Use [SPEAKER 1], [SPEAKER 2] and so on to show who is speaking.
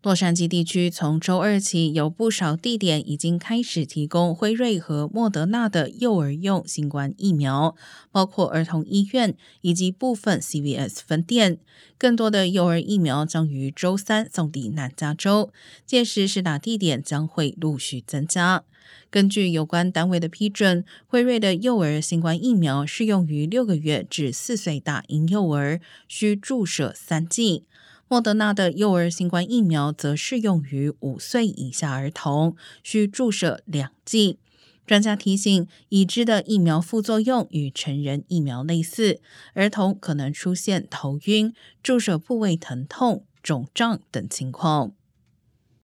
[SPEAKER 1] 洛杉矶地区从周二起，有不少地点已经开始提供辉瑞和莫德纳的幼儿用新冠疫苗，包括儿童医院以及部分 CVS 分店。更多的幼儿疫苗将于周三送抵南加州，届时施打地点将会陆续增加。根据有关单位的批准，辉瑞的幼儿新冠疫苗适用于六个月至四岁大婴幼儿，需注射三剂。莫德纳的幼儿新冠疫苗则适用于五岁以下儿童，需注射两剂。专家提醒，已知的疫苗副作用与成人疫苗类似，儿童可能出现头晕、注射部位疼痛、肿胀等情况。